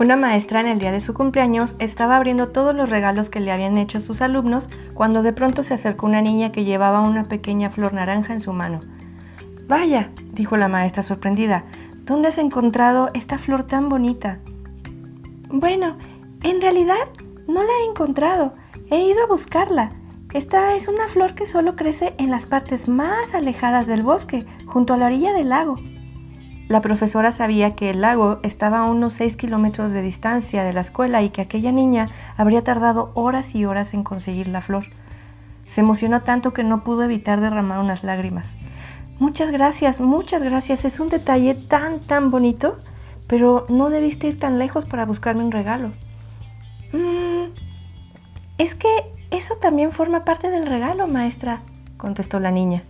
Una maestra en el día de su cumpleaños estaba abriendo todos los regalos que le habían hecho sus alumnos cuando de pronto se acercó una niña que llevaba una pequeña flor naranja en su mano. Vaya, dijo la maestra sorprendida, ¿dónde has encontrado esta flor tan bonita? Bueno, en realidad no la he encontrado, he ido a buscarla. Esta es una flor que solo crece en las partes más alejadas del bosque, junto a la orilla del lago. La profesora sabía que el lago estaba a unos 6 kilómetros de distancia de la escuela y que aquella niña habría tardado horas y horas en conseguir la flor. Se emocionó tanto que no pudo evitar derramar unas lágrimas. Muchas gracias, muchas gracias. Es un detalle tan, tan bonito, pero no debiste ir tan lejos para buscarme un regalo. Mm, es que eso también forma parte del regalo, maestra, contestó la niña.